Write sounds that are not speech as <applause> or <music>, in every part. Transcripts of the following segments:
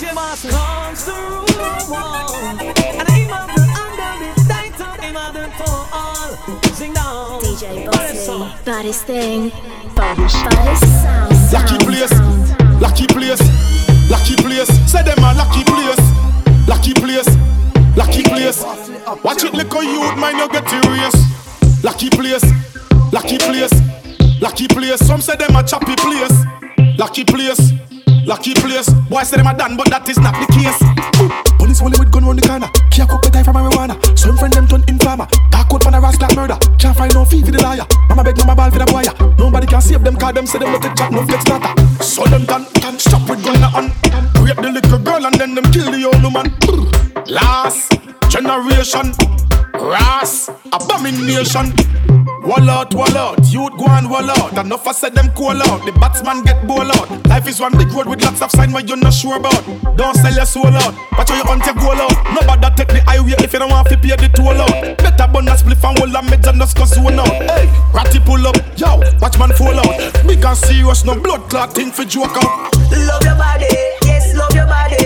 DJ Boss comes the room, and aim of the under the title, aim of the all. Sing down. DJ Bossy, baddest thing, baddest sound. Lucky place, lucky place, lucky place. Say them a lucky place, lucky place, lucky place. Watch it, little youth, mind you get race. Lucky place, lucky place, lucky place. Some say them a choppy place, lucky place. Lucky place. Boy say them a done, but that is not the case. Police only with gun round the corner. Can't cook better from marijuana. Some friend them turn informer. Dark code for the ras like murder. Can't find no fee for the liar. Mama beg mama ball for the boy. Nobody can save them cause them say them not take chat, no get starter. So them done, can stop with gun on. Rape the little girl and then them kill the old woman. Last generation. Ras, abomination. Wall out, wall out, youth go and wall out. Enough I said them call out. The batsman get ball out. Life is one big road with lots of sign where you're not sure about. Don't sell your soul out. How you hunt your goal out. Nobody take the highway if you don't want to pay the toll out. Better bun a spliff and hold a meds and just cause zone out. Hey, ratty pull up, yo, watch man fall out. Big and serious, no blood clot thing for joke out. Love your body, yes, love your body,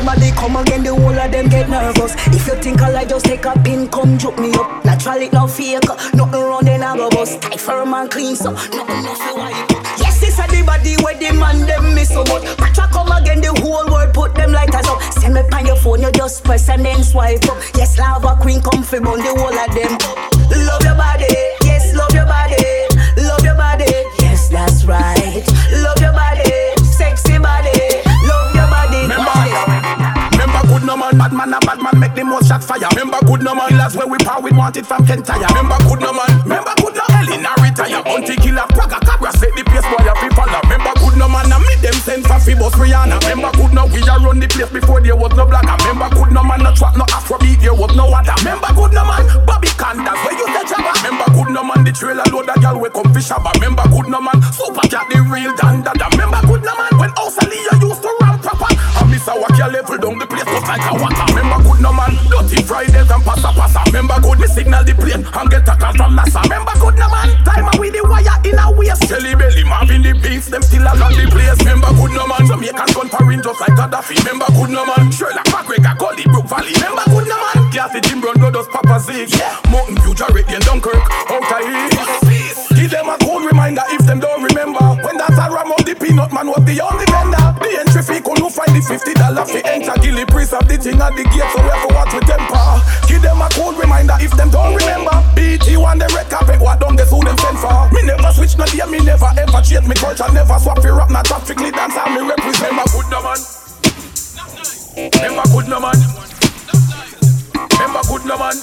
body come again, the whole of them get nervous. If you think I like, just take a pin, come juke me up. Natural it no fake, nothing wrong then I go bust. Tight firm and clean, so nothing nothing wipe. Yes, this a the body where the man them miss so much. Patra come again, the whole world put them lighters up. Send me pan your phone, you just press and then swipe up. Yes, lava queen come fi the whole of them. Love your body, yes, love your body, the most shot fire. Remember good no man, that's where we power with wanted from Kentire. Remember good no man, remember good no Ellie now retire. Until killer Praga Cabra set the place a fi follow. Remember good no man, and me them send for fi boss Rihanna. Remember good no we a run the place before there was no blagger. Remember good no man, no trap no Afrobeat there was no other. Remember good no man, Bobby Candas where you say jabba. Remember good no man, the trailer load a gal we come fish shabba. Remember good no man, super cat the real dan dada. Remember good no man, when House used to run proper. Miss Awaki level down the place just like a waka. Remember good no man, dirty Fridays and passa passa. Remember good me signal the plane and get a call from NASA. Remember good no man, time with the wire in a waist. Jelly belly, Marvin the beef, them still along the place. Remember good no man, Jamaican gun parin just like Gaddafi. Remember good no man, Sherlock McGregor, Gully, Brook Valley. Remember good no man, Kathy Jim Brown, Godos, Papa Zig. Yeah, Mountain View, Jarrett, and Dunkirk, out of here. Give them a cool reminder if them don't remember. When that a ram out the peanut man was the only vendor. The fifty dollar fee enter. Gilly priest of the thing at the gate, so we have to watch with temper. Give them a cool reminder if them don't remember. BT one the red carpet, what don't guess who them send for? Me never switch no day, me never ever change me culture, never swap for rap, not traffically dance, and me represent my good no man. Remember good no man. Remember good no man.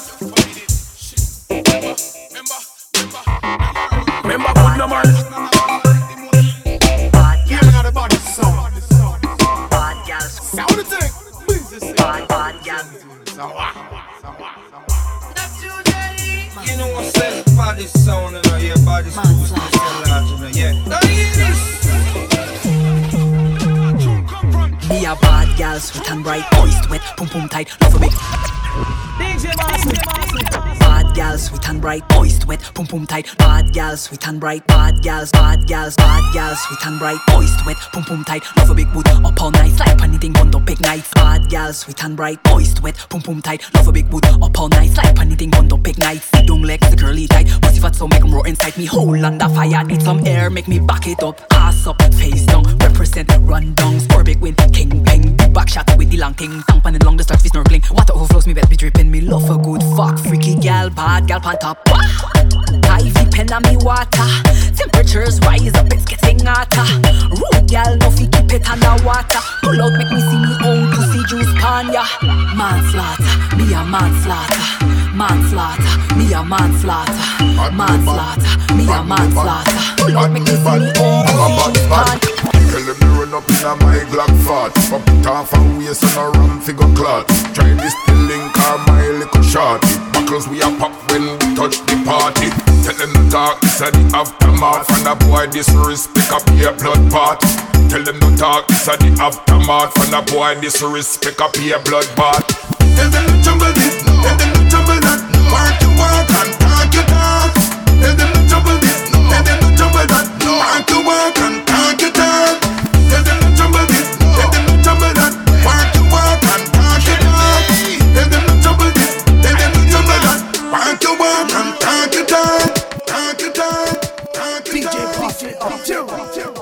Remember good no man. Saying? Body sound and all your body screws to the large and all, yeah. Now hear this. Me a bad gal, sweet and bright, moist, wet, pum pum tight, love a big. DJ Bossy, Bad gal, sweet and bright, moist, wet, pum pum tight. Bad gal, sweet and bright, bad gals, bad gals, bad gals, sweet and bright, moist, wet, pum pum tight. Love a big boot, up all night, like anything bund up big nights. Bad gal, sweet and bright, moist, wet, pum pum tight. Love a big boot, up all night, like anything bund up big nights. Don't legs, the curly tight, pussy fat so make 'em roar inside me. Hold on the fire, need some air, make me back it up. Ass up, face down, represent, run down, score big win, king bang, back shot with the long thing. Tongue pan along the start, be snorkeling. Water overflows me, bet be dripping. Me love a good fuck, freaky gal, bad gal pan top. Ivy pen on me water. Temperatures rise up, it's getting hotter. Rude gal, no fi keep it under water. Pull out, make me see me own pussy juice pan ya. Manslaughter, me a manslaughter. Manslaughter, me a manslaughter. Manslaughter, me a manslaughter. Pull out, make me see me own pussy juice pan. Tell them me run up in a my Glock fat. Pop it off and waist and a ram figure clot Try this the or my little shorty Buckles we a pop when we touch the party. Tell them to talk, this a the aftermath. And a boy disrespect up your blood part Tell them to talk, this a the aftermath. And a boy disrespect up your blood part Tell them to jumble this, tell them to jumble that. Work you work and talk you talk. Tell them to jumble this, tell them to jumble P2. two.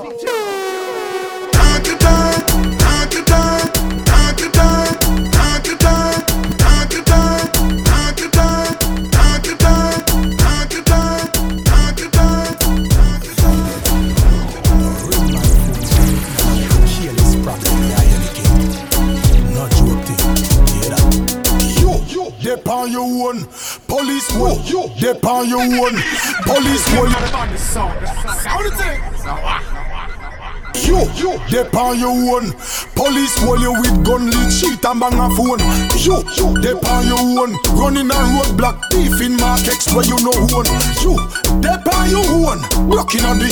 Dep on your own. Police hold you with gun, lead sheet and bang a phone. You, dep on your own. Running a roadblock, thief in markets where you know who one. You, dep on your own. Blocking on the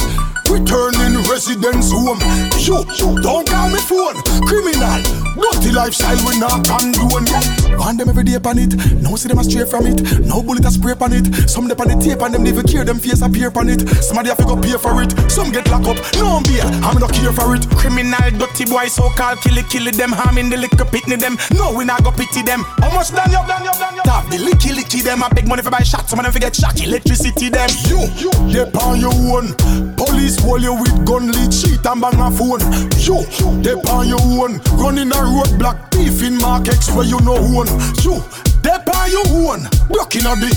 returning residence home. You, you, don't call me phone. Criminal, dirty lifestyle we not condone. Want them every day upon it. No see them stray from it. No bullet a spray on it. Some dep on the tape and them never care. Them face appear on it. Somebody have to go pay for it. Some get locked up. No beer, I'm not care for it. Criminal, dirty boy, so called killy killy them. Harming the liquor pitney them. No, we not go pity them. How much done you, done you, done you? Tap the licky licky them. I beg money for buy shots. Some of them forget shock. Electricity them. You, you, dep on your own. Police hold you with gun, lead sheet and bang a phone. You, dep on your own. Running a roadblock, thief in markets where you know one. You, dep on your own. Blocking on the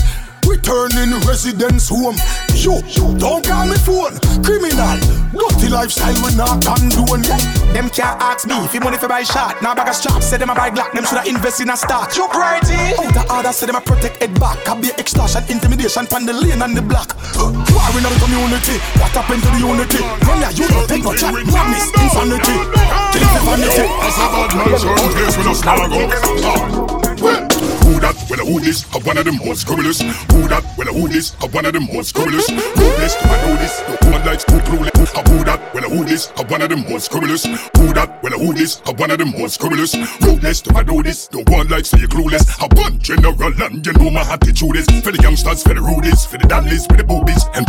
returning residence home. You, don't call me phone. Criminal, dirty lifestyle we not condone. Them can't ask me if you money for buy shot. Now bag a strap, say them a buy Glock. Them shoulda invest in a stock. You pretty. Out the order, say them a protect head back. I be extortion, intimidation, pan the lane and the block. War in our community. What happened to the unity? Run ya, you don't take no chat. Madness, insanity. Kill the vanity. As a bad man, certain place with a up. Who that? Well, who this? Of one of them most scrupulous. Who that? Well, who this? Of one of them most scrupulous. Ruthless, do I know this? One likes clueless. Of who that? Well, who this? Of one of them most scrupulous. Who that? Well, who this? Of one of them most scrupulous. Ruthless, do I know this? No one likes to you clueless. A one general and you know my attitude is for the youngsters, for the rudies, for the daddies, for the boobies, and.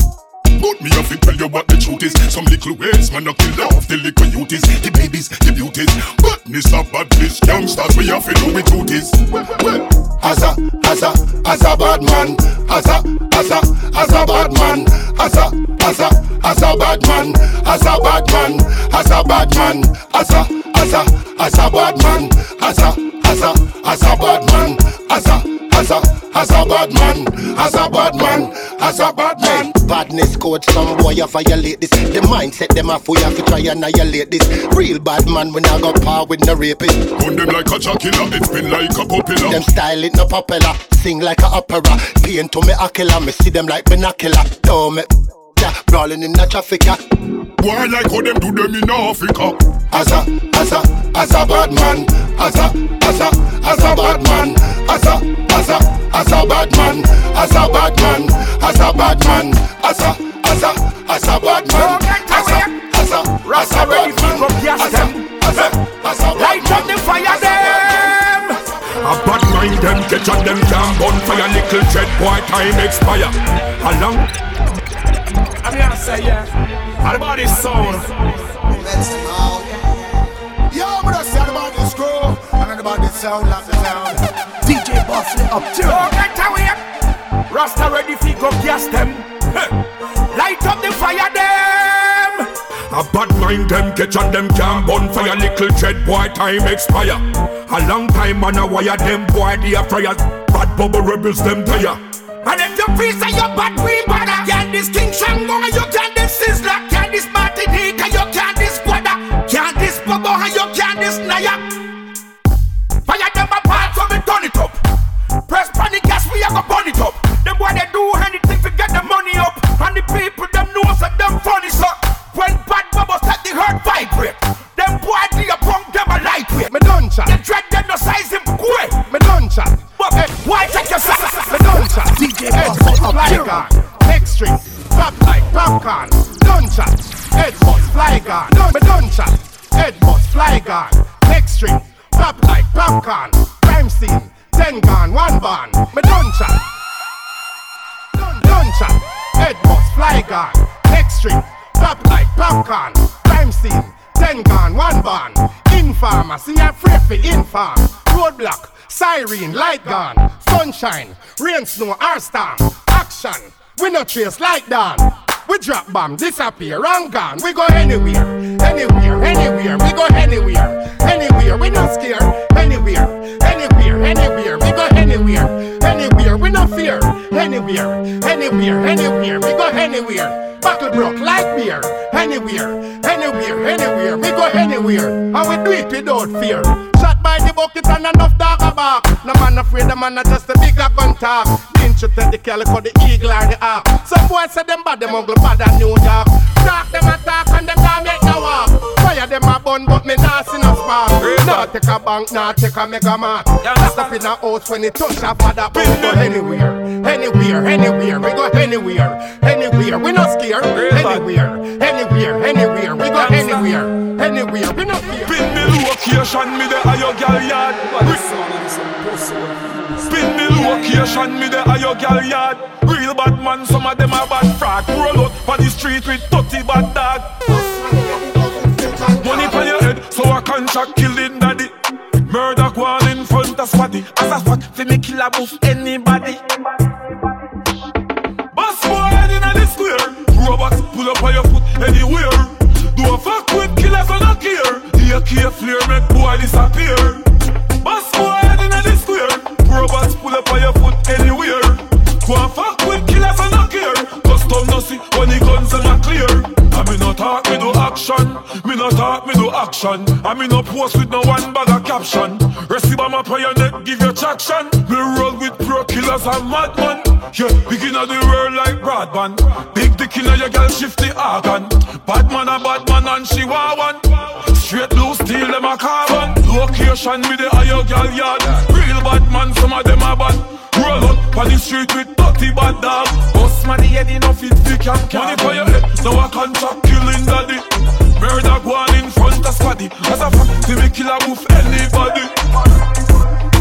But me have to tell you what the truth is. Some little ways, man, I kill off the little youties, the babies, the beauties. Badness of badness, youngsters, we have to do with duties. Well, well, As a, as a, as a bad man. As a, as a, as a bad man. As a, as a, as a bad man. As a bad man. As a bad man. As a, as a, as a bad man. As a, as a, as a bad man. As a, as a, as a bad man. As a bad man. As a bad man. Badness code, some boy you violate this. The mindset them off, we have to try annihilate this. Real bad man, we not go par with no rapist. Gun them like a killer, it's been like a popular. Them style it no popular, sing like a opera. Pain to me a killer, me see them like binocular. Tell me, yeah, brawling in the traffic. yeah. Why like how them do them in Africa? As a, as a, as a bad man. As a, as a, as a bad man. As a, as a, as a bad man. As a bad man. As a bad man. As a, as a, as a bad man. As a, as a, as a bad man. As a, as a, as a bad Light up the fire them. A bad mind them catch on them can burn fire Little dread boy time expire Along I'm here to say yeah. All about this sound. Yo, but I said about this crew and about this sound like the sound. DJ Bosley up too. Don't get away. Rasta ready fi go gas them. Hey. Light up the fire them. A bad mind them catch on them can burn fire Little dread boy time expire A long time on a wire them boy they are fire Bad bubble rebels them tire And if you feel say you bad, we bad. Can this King Shango and you can't this Sizzler, Can't this Martinique and you can't this Guada, Can't this Bobo and you can't this Naya. Fire them apart so we turn it up. Press panic gas, we are go burn it up. Them boy they do anything to get the money up, and the people them know so them funny so. When bad bubbles set the hurt vibrate, them boy they a punk them a lightweight. Me done chat. They dread them no size him quick. Me done chat. But why take your sack? Me done chat. DJ Head fly gun. Next string. Pop like popcorn. Chat. Head bust fly gun. Me done chat. Head bust fly gun. Next string. Pop like popcorn. Crime scene. Ten gun, one band. Me. Done, done chat. Head bust fly gun. Next string. Pop like popcorn. Crime scene. Ten gun, one band. Informer. See a free for inform. Roadblock. Siren, light gun, sunshine, rain, snow, or storm. Action, we no trace like that. We drop bomb, disappear, and gone. We go anywhere, anywhere, anywhere. We go anywhere, anywhere. We not scared. Anywhere, anywhere, anywhere. We go anywhere, anywhere. We not fear. Anywhere, anywhere, anywhere. We go anywhere. Buckle broke like beer. Anywhere, anywhere, anywhere. We go anywhere, and we do it without fear. Shot by the bucket and enough dog back. No man afraid, the man not just a bigger gun talk. Pinch it the calico, the eagle or the hawk. Some boys say them bad, them ugly bad than New York. Talk them attack and them can't make no walk. Fire them a bun, but me not see no spark. Nah take a bank, nah take a mega mart. Lock up in a house when it touch a father. We go anywhere, anywhere, anywhere. We go anywhere, anywhere. We not scared. Anywhere, anywhere, anywhere. We go anywhere, anywhere. We not fear. Pin me location, me the higher gal yard. Spin me location, me the higher gal yard. Real bad man, some of them are bad fraud. Roll out for the street with 30 bad dog. Money on your head, so I can contract killing daddy. Murder go on in front of squaddy. As a fact, fi me kill a boof anybody. Boss boy head inna the square. Robots pull up on your foot anywhere. Do a fuck with killers on a care. The AK flare make boy disappear. Boss boy the square. Pull up on your foot anywhere. Go and fuck with killers on a care. Custom not clear. I me no talk, me do action. Me no talk, me action. I me no post with no one bag of caption. Receive my prayer neck, give your traction. Me roll with pro killers and madman. Yeah, begin of the world like broadband. Big dick in your girl shift the organ. Bad man a bad man and she want one. Straight blue steel them a carbon. Location with the higher girl yard. Real bad man, some of them a bad. Roll up on the street with 30 bad dog. Bust money head enough it fi can Money for your head, now a contract killing daddy. Murder go on in front of squaddy. As a fact, they me kill a move anybody.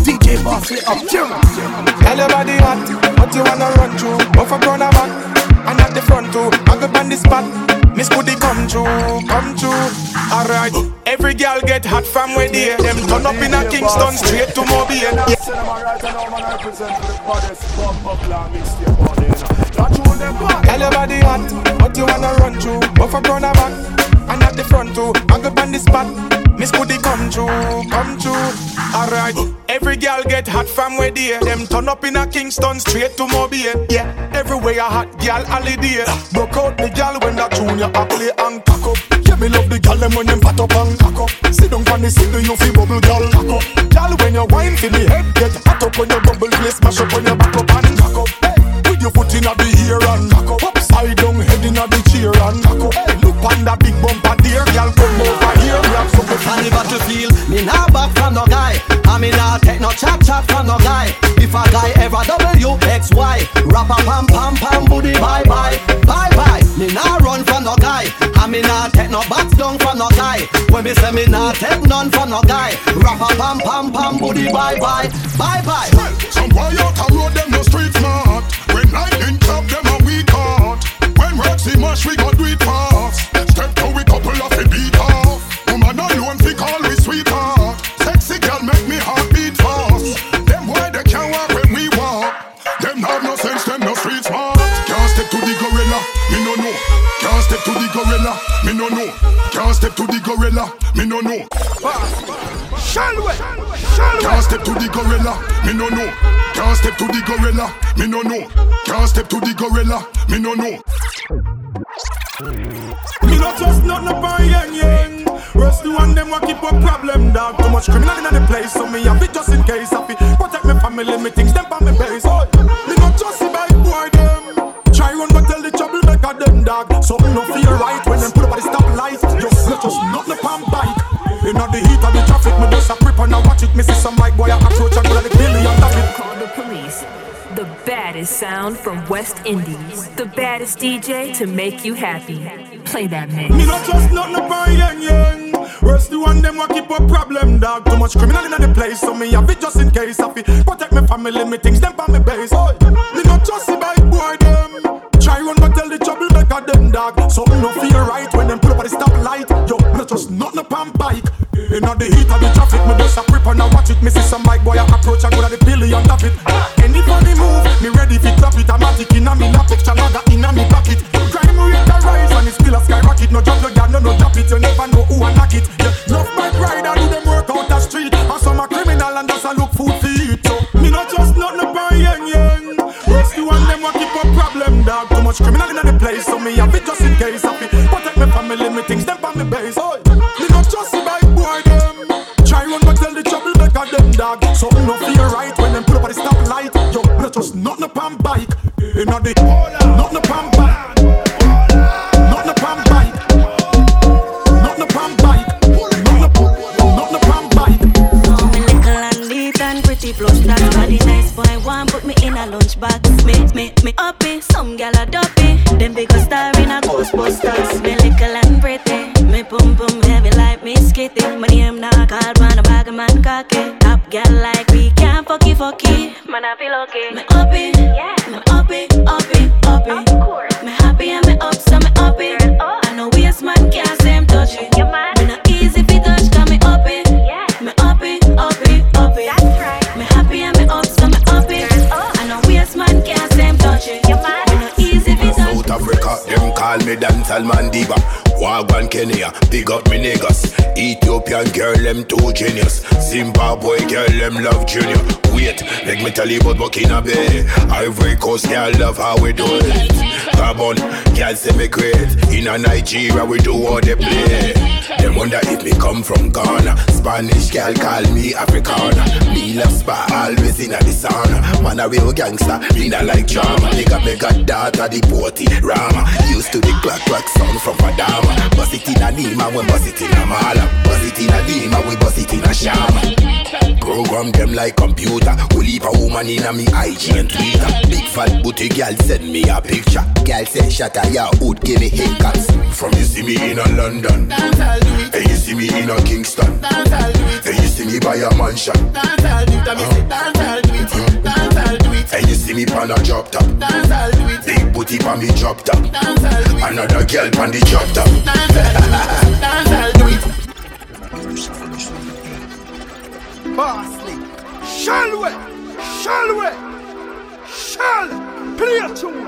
DJ Boss it up, Tell your body hot, what you wanna run through? Off a corner back, and at the front too. I go on the spot, Miss Goody come true, come true. Alright, every girl get hot from where they Them turn up in a Kingston straight to Mobile. Tell your body hot, what you wanna run through? Off a corner back, and at the front too. I go on the spot, Miss Goody come true, come true. Alright, every girl get hot from where they Them turn up in a Kingston straight to Mobile. Yeah, everywhere a hot girl holiday. Broke out the girl when that junior a play and cock up. Yeah, me love the girl them when them pat up and cock up. Sit down on the seat, you feel bubble girl cock up. Girl when you wine for the head get hot up when you bubble play smash up when you back up and cock up. Hey, with your foot inna the ear and cock up. Upside down head inna the chair and cock up. Hey, look on that big bumper there, girl come over here. We On the battlefield, me nah back from no guy. I me nah take no chat chat from no guy. If a guy ever W X Y, rap a pam pam pam booty bye bye bye bye. Me nah run from no guy. I me nah take no box down from no guy. When me say me nah take none from no guy, rap a pam pam pam booty bye bye bye bye. Some boy out a road gorilla, me no know. Shall we? Shall we? Can't step to the gorilla, me no know. Can't step to the gorilla, me no know. Can't step to the gorilla, me no know. Me not trust nothing about yang yang. Rest the one them what keep a problem, dog. Too much criminal in the place, so me have it just in case. I protect me family, me things them on me base. Oh, me not trust the bad boy them. Try run but tell the trouble make them dog. Something no feel right when them put up at the stoplight. Just upon bike. Inna the heat of the traffic, me just a and I watch it. Me see some bike boy a approach and go like the billion of it. Call the police. The baddest sound from West Indies. The baddest DJ to make you happy. Play that mix. Me not trust nothing about yang yang. Rest the one them what keep a problem, dog. Too much criminal in the place, so me have it just in case. I fi protect me family, me things them on me base. Oh, me not trust the bike boy them. Try run but tell the trouble make a them dog. Something no feel right when them pull up at the stoplight. Yo, me not trust nothing upon bike inna the heat of the traffic. Me just a creep and I watch it. Me see some bike boy I approach. I go to the billion of it. Anybody move? Me ready fi clap it. I'm matic inna me lap. Extra lager inna me pocket. Crime rate a rise and it's still a skyrocket. No job no gun, no no tap it. You never know who I knock it. Yeah, love bike rider do them work out the street. I some a criminal and just a look food fi eat. So me not just not no buy yen Rest Rescue and them what keep a problem dog. Too much criminal inna the place, so me have it just in case. Something no feel right when them pull up at the stoplight. Yo, not just nothing up on bike. Inna the nothing up on bike. Nothing up on bike. Nothing up on bike. Nothing up, on bike. Me little and neat and pretty plus that body nice boy want put me in a lunchbox. Me me me uppy, some gal a dopey. Them big a star in a Ghostbusters. Me little and pretty, me pum pum heavy like me skitty. My name not called man a bag of man cocky. Top gal like we can't fucky fucky. Man I feel okay. Me uppy, me uppy, uppy, uppy. Me happy and me up, so me uppy. I know waste man can't say I'm touchy. Me not easy fi touch, 'cause me uppy. Me uppy, uppy, uppy. Me happy and me up, so me uppy. I know waste man can't say I'm touchy. Me not easy fi touch. South Africa, them call me dancehall man diva. Wagwan Kenya, big up me niggas. Ethiopian girl, them too genius. Zimbabwe girl, them love junior. Wait, let me tell you about Burkina Bay. Ivory Coast girl, love how we do it. Gabon, girl say me great. In a Nigeria, we do all they play. Them wonder if me come from Ghana. Spanish girl call me Africana. Me love spa, always in a the sauna. Man a real gangster, me not like drama. Nigga make a daughter the party Rama. Used to the clock clock sound from Padama. Bust it in a Nima, we bust it in a Mala. Bust it in a Nima, we bust it in a Shama. Program them like computer. We leave a woman in a me IG and Twitter. Big fat booty girl send me a picture. Girl say shut a ya hood, give me haircuts. From you see me in a London. And you see me in a Kingston. And you see me by a mansion. And you see me pan a drop top. Big booty pan me drop top. Another girl pan the drop top. Dancehall do it. Bossly, shall we? Shall we? Shall play a tune?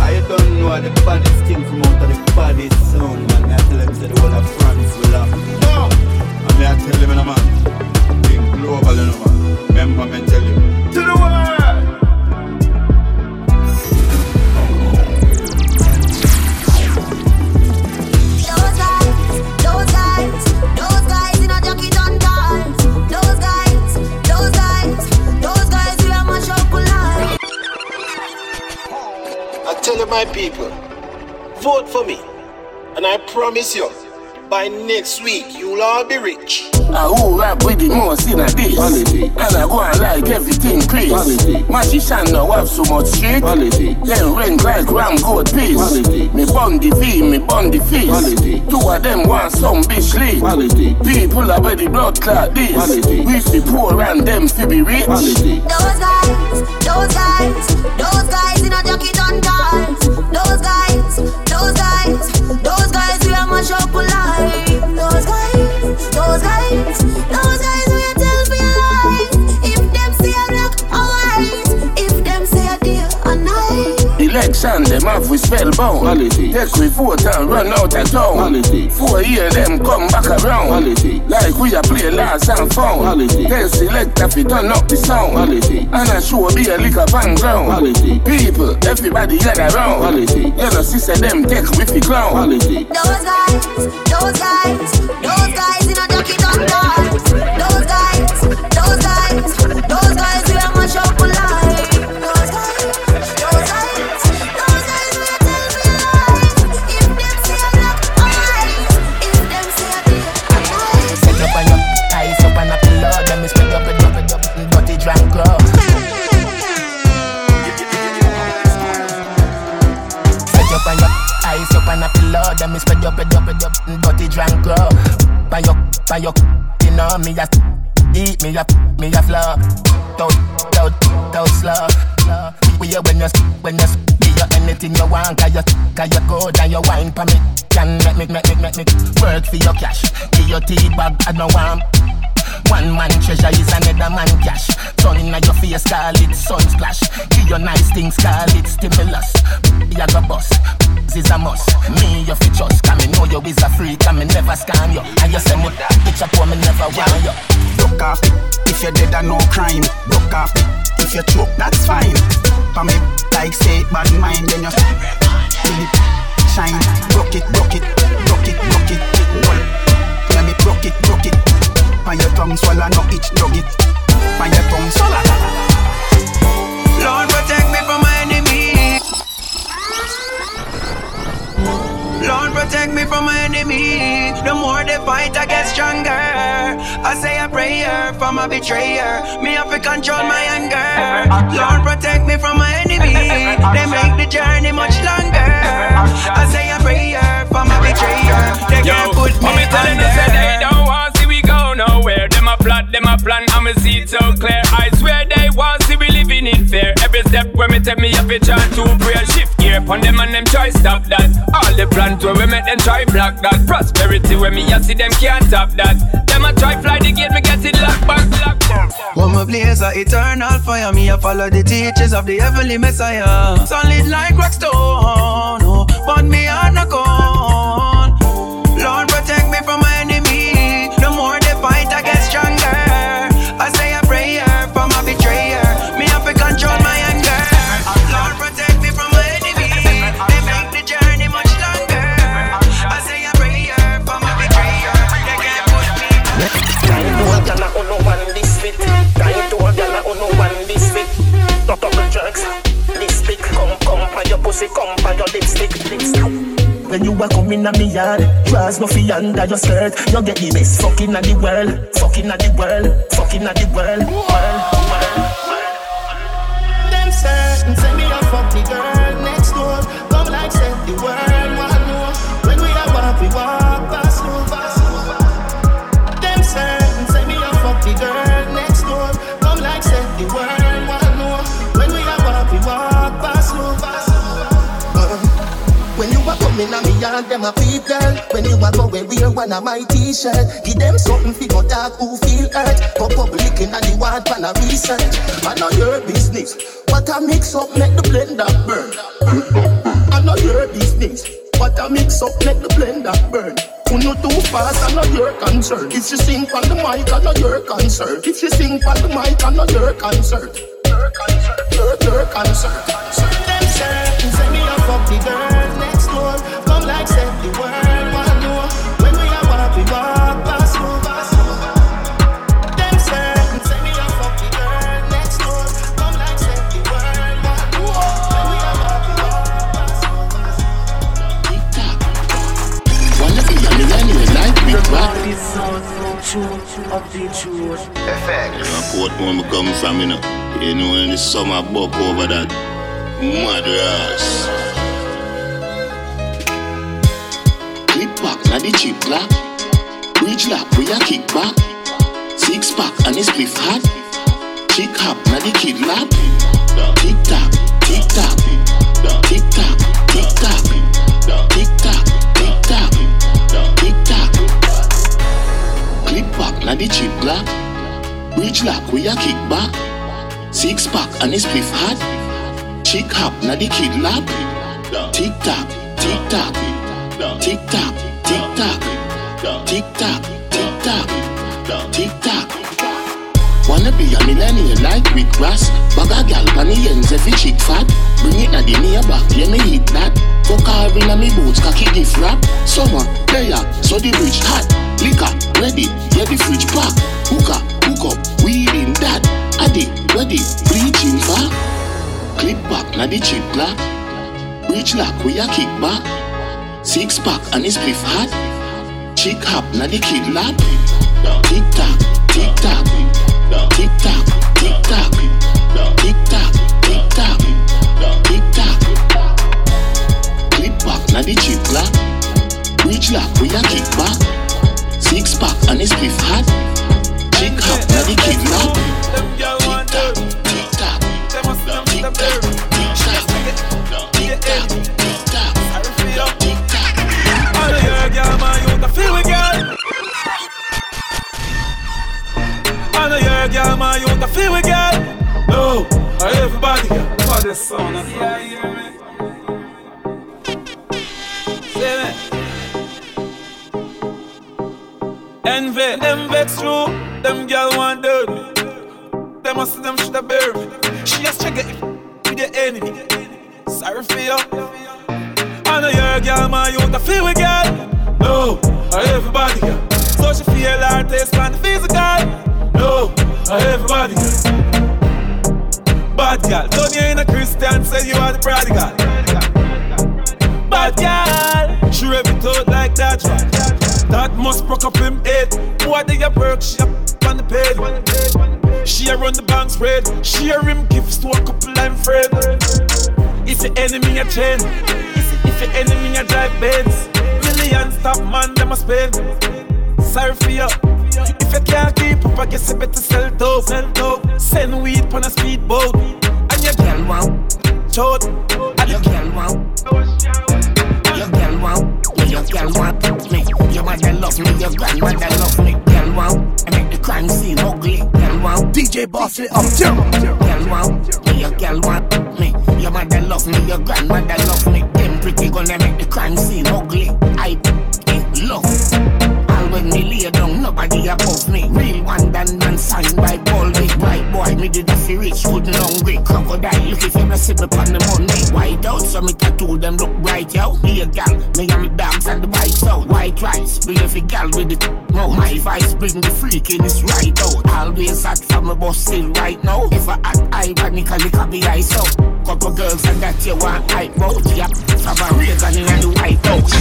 I don't know the baddest thing from out of the baddest sound, man. I tell them say the whole of France will laugh. No! And me I tell them, man, think global, you know, man. Remember me tell my people, vote for me, and I promise you, by next week you'll all be rich. I who rap with the most in a this And I go and like everything Chris Magician now have so much shit. Then rank like ram goat piece Me bun the V, me bun the fist Two of them want some bitch lead People are the blood clot this. We fi poor and them fi be rich. Those guys, those guys, those guys in a jacket and cars. Those guys, those guys, those guys we are mash up. Those guys, those guys, those guys night. Election them have we spellbound Take we vote and run out of town. Four year them come back around. Like we a play last and found. They select if we turn up the sound. And I show be a liquor bang ground. People, everybody gather round You know sister them take with the clown. Those guys, those guys, those guys for your cash Give your tea bag, I don't want one man treasure is another man cash. Turn in your face, call it sun splash. Give your nice things, call it stimulus. You go bust. is a must. Me, you fit trust, can me know you is a freak, can me never scam you. And you say me, bitch up me never want you. Duck off, if you're dead and no crime. Duck off, if you choke, that's fine. For me, like say bad mind, then you shine. Rock it, rock it, rock it, rock let me rock it, rock it. On your tongue, swallow, no drug it. On your tongue, swallow. Lord, protect me from my enemy. Lord, protect me from my enemy. The more they fight, I get stronger. I say a prayer for my betrayer. Me have to control my anger. Lord, protect me from my enemy. They make the journey much longer. I say a prayer for my betrayer. They can't put me me telling you, say they don't want see we go nowhere. Them a plot, them a plan, I'ma see it so clear. I swear they want see we living in fear. Every step where me take me up a chant to prayer. Shift gear upon them and them try stop that. All the plans where we make them try block that. Prosperity where me a see them can't stop that. Them a try fly One my blaze a eternal fire. Me a follow the teachings of the heavenly Messiah. Solid like rock stone, oh, but me a knock pussy, come, on your lipstick, lipstick. When you a come inna me yard, draws no fi under your skirt. You get the best fucking of the world, fucking of the world, fucking of the world, world, inna them a peep girl. When you a go we wear one of my t-shirt, give them something fi go talk who feel hurt. Go public inna the ward pan a research. I know your business. What a mix up make the blender burn. I know your business. What a mix up make the blender burn. When you too fast, I know your concern. If you sing on the mic, I know your concern. If you sing on the mic, I know your concern. Your concern. Your, your concern. Them You know, Portmore me come from, you know. You know, in the summer buck over that Madras. Clip back, na the chip clap. Bridge lap, we a kick back. Six pack and a spliff hat. Chick hop, na the kid lap. Tick tock, tick tock, tick tock, tick tock, tick tock, tick tock, tick tock. Clip back, na the chip clap. Bridge lock, we a kick back. Six pack and a spliff hat. Chick hop, na the kid lap. Tick tock, tick tock, tick tock, tick tock, tick tock, tick tock, tick tock. Wanna be a millennial like Rick Ross Bag a gal pan the ends if chick fat Bring it na the near back, yeah me hit that Fuck her inna me boots, cocky gift wrap Summer, there, so the bridge hot Liquor, ready, yeah the fridge pack up, hook up, weed in that. Addy, ready, bleaching for Clip back na the chip clap Bridge lock, we a kick back. Six pack and a spliff hat. Chick hop na the kid lap. Tick tock, Boss it up. Girl want. me, Your girl want me. Your mother love me. Your grandmother love me. Them pretty gonna make the crime scene ugly. I love. All when me lay down, nobody above me. Real one done and signed by Paul Big White boy, me did a fi rich, good look if you me see me on the money. White out, so me tattoo them look bright, yo. Be a gal, me and me dogs and the bikes out. White rice, be fi gal with the mouth. My vice bring the freak in, right out. Always hot from a bus still right now. If I act ironically, can be ice out. Couple girls and that you want hype out, yeah. From a Reagan in the White House.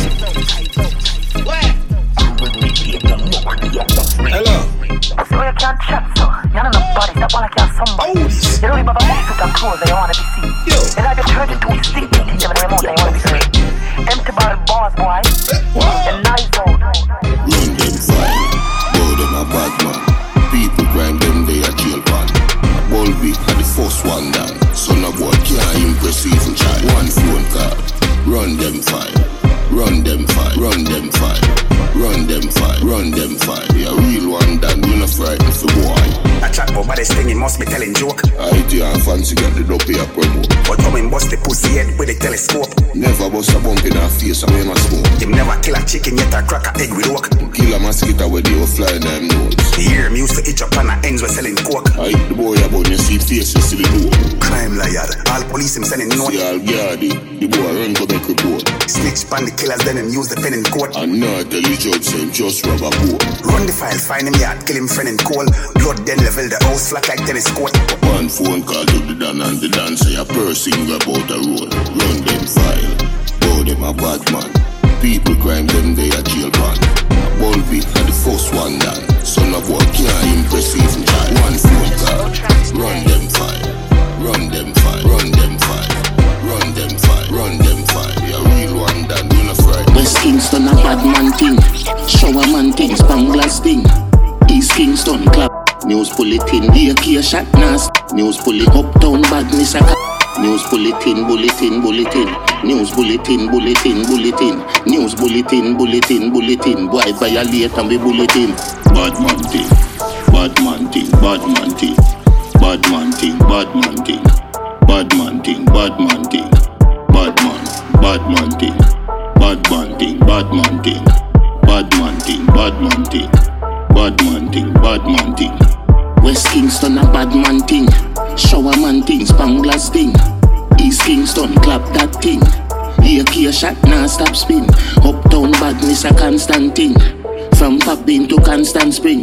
Where? Hello. So can't chat, so you don't know body, that one can't somebody. A a that you wanna be seen. You like the 32 stick in the remote that you wanna be seen. Empty bottle boss, boy. And nice out. Run them fine, a bad man. People grind them they a jail pan. Bulby are the first one down. Son of boy can't impress even child. One phone call, run them fine, run them fine, run them fine, run them fine, run them fine. Yeah, real one done, you not frightened for boy. A chat about this thing, he must be telling joke. I tell you, fancy get the dope here promote. But come and bust the pussy head with a telescope. Never bust a bump in her face, I mean a smoke. Him never kill a chicken yet a crack a egg with oak. Kill a mosquito where they were flying them notes. The year me used to itch up on the ends with selling coke. I hit the boy about you see face, you see the door. Crime liar, all police him sending note. See all yardy, the boy run go make report. Snitch pan the killers, then him use the pen in court. And the judge him just a boat. Run the file, find him yard, kill him friend in cold. Blood then level the house flat like tennis court. One phone call to the dan and the dan say a person about the road. Run them file, bow them a bad man. People crime them they a jail pan. Bulby are the first one done. Son of what can't impress even child. One phone call, run them file, run them Kingston a bad man thing. Shower man thing, Spanglers thing. East Kingston club. News bulletin, AK shot nas. News bulletin, uptown badness a News bulletin, bulletin, bulletin. News bulletin, bulletin, bulletin. News bulletin, bulletin, bulletin. Boy violate and we bulletin. Bad man thing, bad man thing, bad man thing, bad man thing, bad man thing, bad man thing, bad man thing, bad man, bad man thing, bad man thing, bad man thing, bad man thing, bad man thing, bad man thing, bad man thing. West Kingston a bad man thing. Shower man thing, Spanglers thing. East Kingston clap that thing. AK shot now stop spin. Uptown badness a constant thing. From Papine to Constant Spring.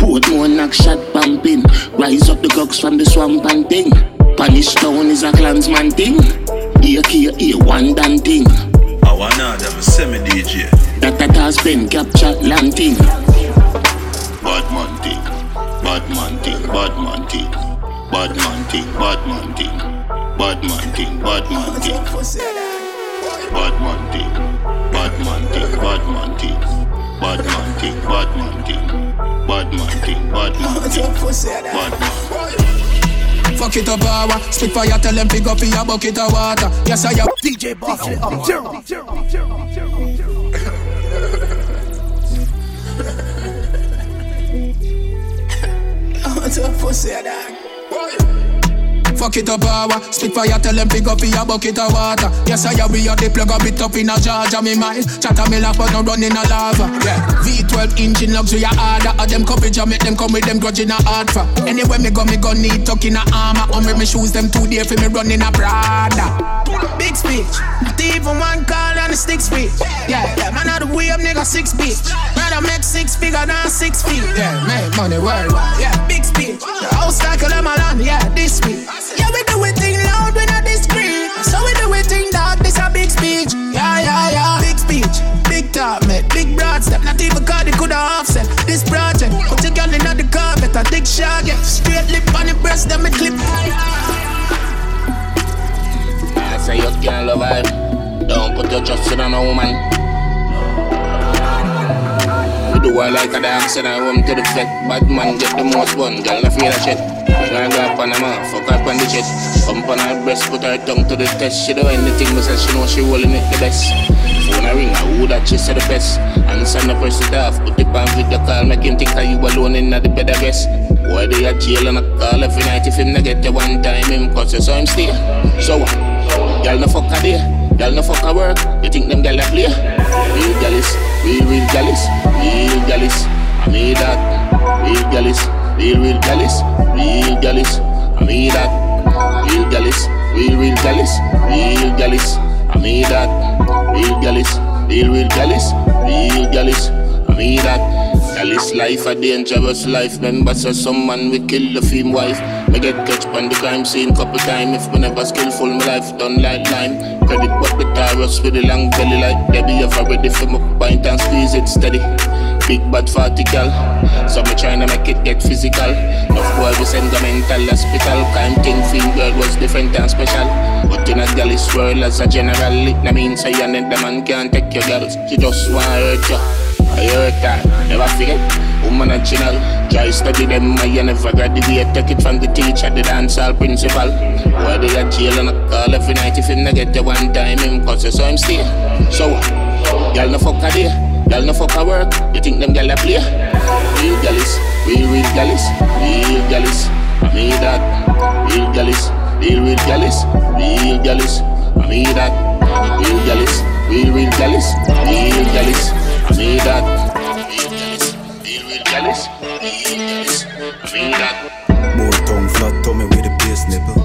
Portmore knock shot pumping. Rise up the gugs from the swamp and thing. Punish town is a Klansman thing. AK a one done thing. I wanna them a semi DJ. That that has been captured land thing. Bad man thing, bad man thing, bad man thing, bad man thing, bad man thing, bad man thing, bad man thing, bad man thing, bad man thing, bad man thing, bad man thing, bad man thing, bad man thing, bad man thing, bad man. Fuck it up, power. Spit fire, tell them pick up in your bucket of water. Yes, I am. DJ Boss it up. What's up, pussy, dog? Fuck it up power. Spit fire, tell them pick up your bucket of water. Yes, I we are the plug a bit up in a Georgia, me mind. Chatter me laugh, but no run in a lava. Yeah. V12 engine luxury harder. Of them coverage, I make them come with them grudge in a hard for. Anywhere me go, me go need tuck in a armor. On me, me shoes them two day for me run in a Prada. Big speech. Not even one call and a stick speech. Yeah, yeah, man, out the way up, nigga, six feet. Rather make six figure than six feet. Yeah, make money worldwide. Yeah, big speech. The house like a lemon, yeah, this speech. Yeah, we do it thing loud, we not discreet. So we do it thing dark, this a big speech. Yeah, yeah, yeah, big speech. Big talk, mate, big broad step. Not even cause they coulda offset this project. Put your girl in the car, better dig shot, yeah. Straight lip on the breast, then me clip. I say you can't love her. Don't put your trust in a woman. We do her like a dog, send her home to the vet. Bad man get the most one, girl, not feel a shit. Gonna go up on her mouth, fuck her on the shit. Pump on her breast, put her tongue to the test. She do anything, but says she know she holding it the best. Phone a ring, I who that she say the best. And send the person off, put the pan with the call, make him think that you alone in the bed of rest. Why they at jail and I call every night if him not get the one time him cause you saw him stay. So what? Y'all no fuck a day, y'all no fuck a work. You think them gyal a play? Real gyal is, real real gyal real gyal. I made that. Real gyal is, real real gyal real gyal. I made that. Real gyal is, real real gyal real gyal. I made that. Real gyal is, real real gyal real gyal. I made that. Girl, this life a dangerous life. Remember, so some man we kill the film wife. Me get catch on the crime scene couple time. If me never skillful, my life done like lime. Credit what the Taurus with the long belly like Debbie. Ever ready for my pint and squeeze it steady. Big bad girl. So me tryna make it get physical. Enough boy we send the mental hospital. Kind thing film girl was different and special. But in a girlish world as a general, it no mean say you and the man can't take your girls. She just want hurt you. I heard never forget. Woman original, try study them. I never graduate. Take it from the teacher, the dancehall principal. Why they at jail and I call every night if him not get the one time him cause saw him stay. So what? Y'all no fuck a day, y'all no fuck a work. You think them gyal a play? Real gyal real real gyal real gyal I mean that. Real gyal real real gyal real gyal I mean that. Real gyal real real gyal real gyal I mean that. Deal with jealous. I mean that. Boy tongue flat tummy with the bass nipple.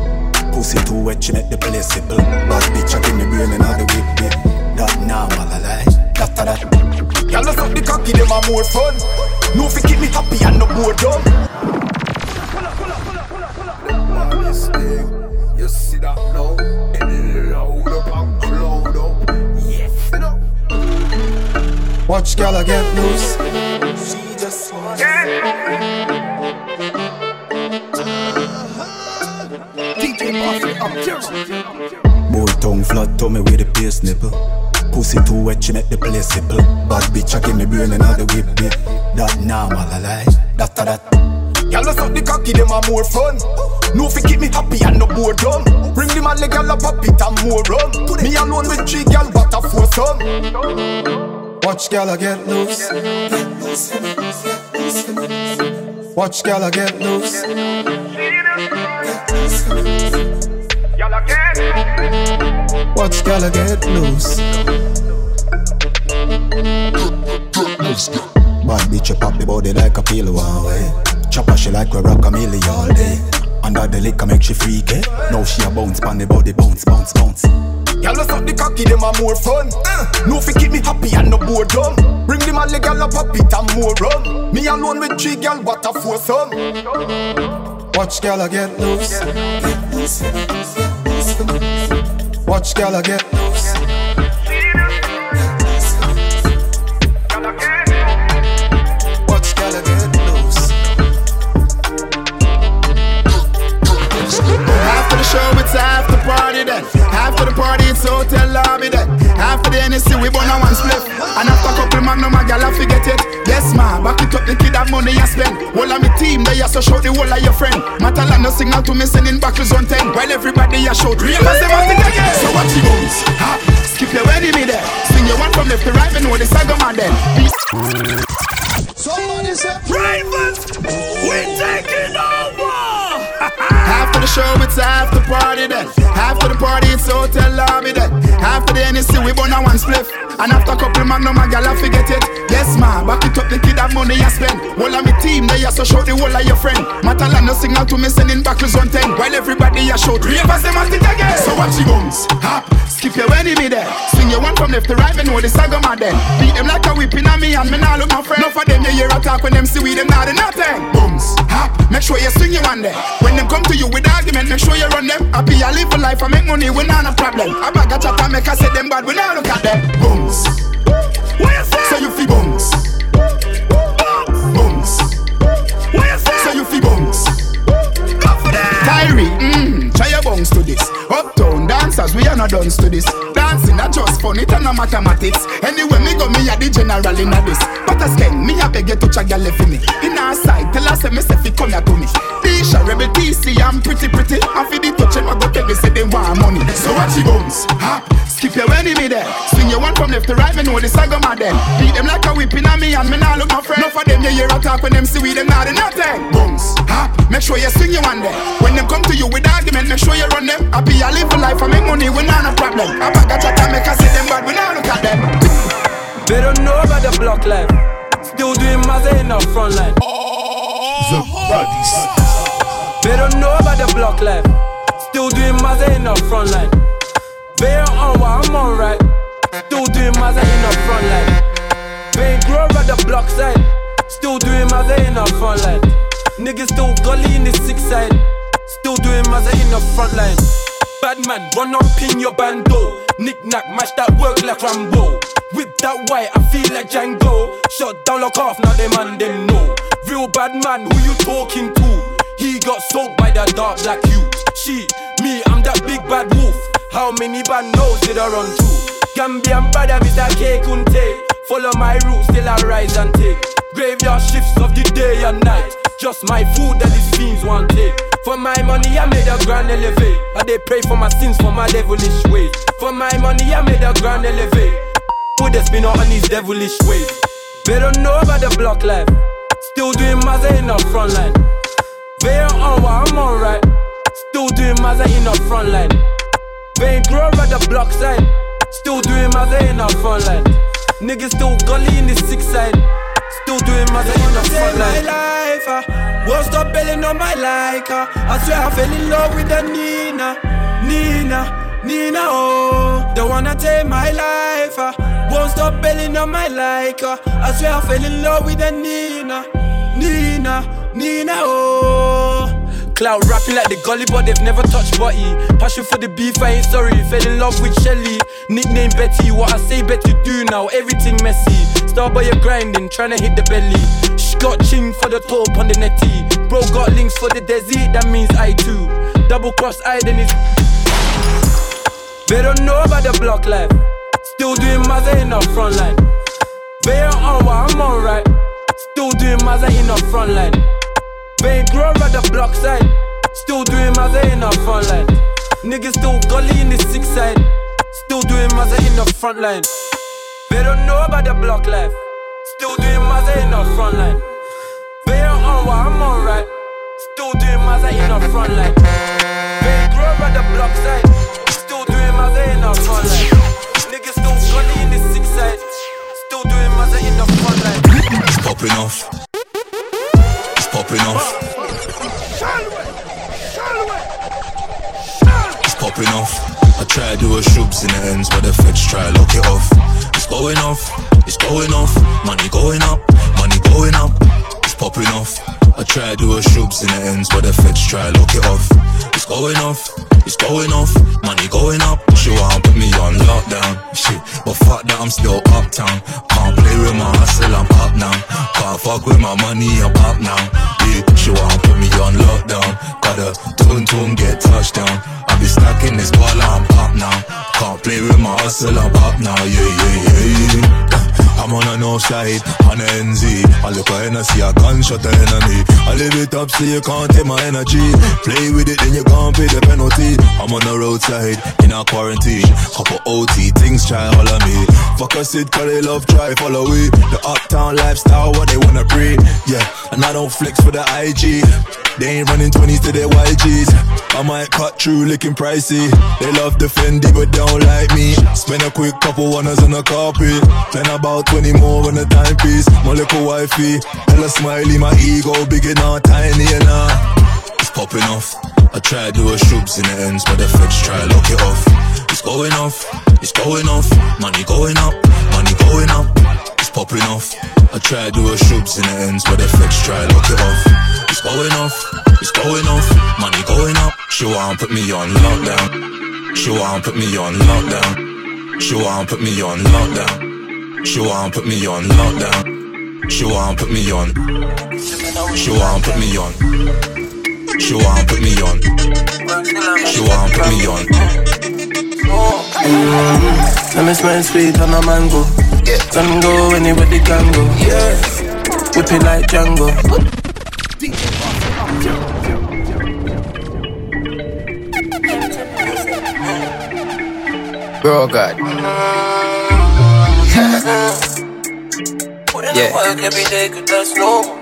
Pussy too wet, she make the place simple. Bad bitch, I give me brain and all the whip whip. That normal, I lie. After that. Y'all know suck the cocky, them are more fun. No fi keep me happy and no more dumb. This thing, you see that now? Watch gala get loose. She just wants DJ Buffy, I'm terrible. Boy tongue flat tummy with the bass nipple. Pussy too wet, she make the place simple. Bad bitch, I give me brain and all the whip whip. That normal, I lie. After that. Y'all know suck the cocky, them are more fun. No fi keep me happy and no boredom. Bring the man, the gal up a bit and more rum. Me alone with three gal, but a foursome. Watch gala get loose. Watch gala get loose. Watch gala get loose. Bad bitch, you pop the body like a pill one eh. way. Chopper she like we rock a million all day. Under the liquor make she freak it. Now she a bounce pon the body, bounce, bounce, bounce. Y'all suck the cocky, them are more fun. Uh, no fi keep me happy and no boredom. Bring the man, the gal up a bit and more rum. Me alone with three gal, but a foursome. Watch gala get loose. Watch gala get loose. Hotel lobby then. After the NSC, we burn a one split. And after couple magnum, my gal, I forget it. Yes, ma, back it up, the kid have money you spend. Whole of me team, they also show the whole of your friend. Matalan no signal to me sending back to zone 10. While everybody ya show real as them to. So what you bones? Ha, skip your wedding me there. Sing your one from left to right, and know the saga man then. Somebody say, Ravens, we taking over. Show, it's after the party then. After the party, it's hotel lobby then. After the NSC, we burn a one spliff. And after a couple magnum, a gal I forget it. Yes, ma, back it up, the kid have money I spend. All of me team, they are so show the whole of your friend. Matalan no signal to me sending back on 10. While everybody a shout, ravers them at it again. So watch the bones, hop, skip your enemy there. Swing your one from left to right, me know the saga mad then. Beat them like a whipping on me and me nah look my friend. No for them, you hear a talk when them see we them not nothing. Booms, hop, make sure you swing your one there. When them come to you with argument, make sure you run them. Happy I live for life, I make money, we not a problem. I bag a chat, I make I say them bad, we not look at them. Booms. What you say? So you feel booms. Booms. What you say? So you feel booms. Go for that. Kyrie, mmm, try your bones to this. Uptown dancers, we are not done to this. Dancing are just fun, it and no mathematics. Anyway, me go, me a the general in a this. But as king, me a beg you to check your left me. In our side, tell us say me say fi come here to me. Tisha, rebel TC, I'm pretty pretty. I feel the touch them, I go tell me say they want money. So watch your bones, hop, skip your enemy there. Swing your one from left to right, me know the saga mad them. Beat them like a whipping on me and me nah look my friend. No for them, you hear a talk when them see we them not nothing. Bones, hop, make sure you swing your one there. When them come to you with argument, make sure you run them. Happy I live a life, I make money, we not a problem. I bag a chat, I make I see them bad, we not look at them. They don't know about the block life. Still doing Mazza in the front line. The bodies. They don't know about the block life. Still doing Mazza in the front line. They are on what I'm on right. Still doing Mazza in the front line. They ain't grow at the block side. Still doing Mazza in the front line. Niggas still gully in the six side. Doing in the front line. Bad man, run up in your bando. Knick knack, match that work like Rambo. Whip that white, I feel like Django. Shut down, lock off, now them man them know. Real bad man, who you talking to? He got soaked by that dark black you. She, me, I'm that big bad wolf. How many bandos did I run to? Gambian brother, Mr. K Kunte. Follow my roots till I rise and take. Graveyard shifts of the day and night. Just my food that these fiends want take. For my money, I made a grand elevate. I they pray for my sins for my devilish ways. For my money, I made a grand elevate. Would they spin on these devilish ways? They don't know about the block life. Still doing Mazza in the front line. They are on what I'm alright. Still doing Mazza in the front line. They ain't grow at the block side. Still doing Mazza in the front line. Niggas still gully in the six side. Still doing Mazza in the front line. Won't stop belling on my like. Uh, I swear I fell in love with the Nina, Nina, Nina. Oh, they wanna take my life. Uh, won't stop belling on my like. Uh, I swear I fell in love with the Nina, Nina, Nina. Oh. Cloud rapping like the gully, but they've never touched body. Passion for the beef, I ain't sorry. Fell in love with Shelly. Nickname Betty, what I say Betty do now, everything messy. Star by your grinding, tryna hit the belly. She got ching for the top on the netty. Bro got links for the desi, that means I too. Double cross I then it's. They don't know about the block life. Still doing Mazza in the front line. They on what I'm on right. Still doing Mazza in the front line. They ain't grow at the block side. Still doing Mazza in the front line. Niggas still gully in the six side. Still doing Mazza in the front line. They don't know about the block life. Still doing Mazza in the front line. They are on what I'm on right. Still doing Mazza in the front line. They ain't grow at the block side. Still doing Mazza in the front line. Niggas still gully in the six side. Still doing Mazza in the front line. Popping off. Popping off. It's popping off. I try to do a shoops in the ends, but the feds try to lock it off. It's going off. It's going off. Money going up. Money going up. Popping off. I try to do a shoops in the ends, but the feds try lock it off. It's going off. It's going off. Money going up. She want put me on lockdown. Shit, but fuck that, I'm still uptown. Can't play with my hustle, I'm up now. Can't fuck with my money, I'm up now. Yeah, she want put me on lockdown. Gotta tune tune get touchdown. I be stacking this ball, I'm up now. Can't play with my hustle, I'm up now. Yeah, yeah, yeah, yeah. I'm on a north side, on a NZ. I look at Hennessy, a gunshot the enemy. I live it up so you can't take my energy. Play with it, then you can't pay the penalty. I'm on the roadside, in a quarantine. Couple OT, things try all of me. Fuck us it, cause they love try follow we. The uptown lifestyle, what they wanna breed. Yeah, and I don't flex for the IG. They ain't running 20s to their YGs. I might cut through looking pricey. They love the Fendi but don't like me. Spend a quick couple ones on the carpet. Then about 20 more on the timepiece. My little wifey, hella smiley, my ego big and tiny and uh. It's popping off. I try to do a shoobs in the ends, but the feds try to lock it off. It's going off, it's going off. Money going up, money going up. It's popping off. I try to do a shoobs in the ends, but the feds try to lock it off. It's going off, it's going off. Money going up. She want put me on lockdown. She want put me on lockdown. She want put me on lockdown. She want put me on lockdown. She want put me on. She want put me on. She want put me on. She want put me on. Let me smell sweet on a mango. Sun go anywhere the can go. Whip it like Django. Bro, God. Yeah. every day, cause that's normal.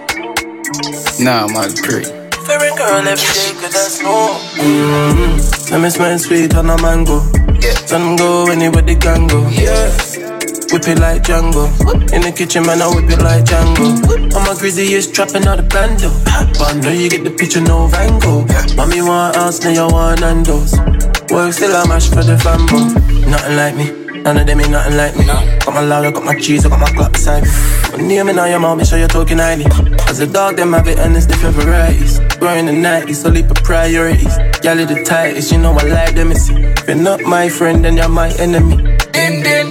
Nah, man, pretty. Favorite girl every day, cause that's normal. Mm-hmm. Let me smell sweet on a mango. Sun go anywhere the can go. Whip it like Django. In the kitchen, man, I whip it like Django. I'm a craziest trapping out the bando. But I know you get the picture, no Van Gogh. Mommy want house, now you want Nando's. Work still a mash for the fambo. Nothing like me. None of them ain't nothing like me. Got my loud, I got my cheese, I got my clock beside me. My name in all your mouth, make sure you're talking highly. As a dog, them have it and it's different varieties. Growing the night, so leap of priorities. Y'all the tightest, you know I like them, it's If you're not my friend, then you're my enemy. Din din.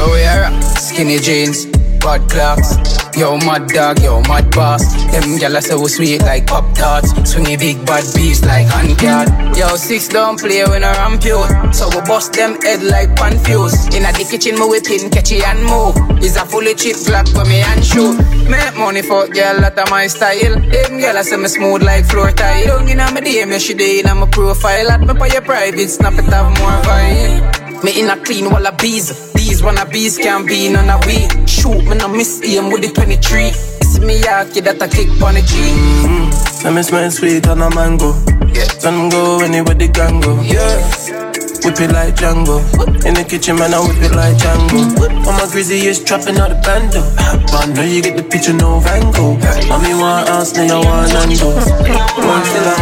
Oh yeah, skinny jeans, bad clocks. Yo, mad dog, yo, mad boss. Them gyal so sweet like pop tarts. Swingy big bad beast like hand card. Yo, six don't play when I ramp you. So we bust them head like pan fuse. In a the kitchen, me whipping, catch it and move. Is a fully chip Glock for me and shoot. Make money for girl, that a my style. Them gyal say me smooth like floor tile. Young inna me DM, she day inna my profile. At me for your private, snap it have more vibe. Me in a clean wall of bees. These wanna bees can't be none of we. Shoot me no miss aim with the 23. It's me yaki that I kick on the tree. Mm-hmm. Let me smell sweet on a mango. Yeah. Sun go anywhere the can go. Yeah. Whip it like Django. In the kitchen, man, I whip it like Django. I'm a craziest trapping out the bando. But I know you get the picture, no Van Gogh. Mommy want house, now you want Nando's. One still a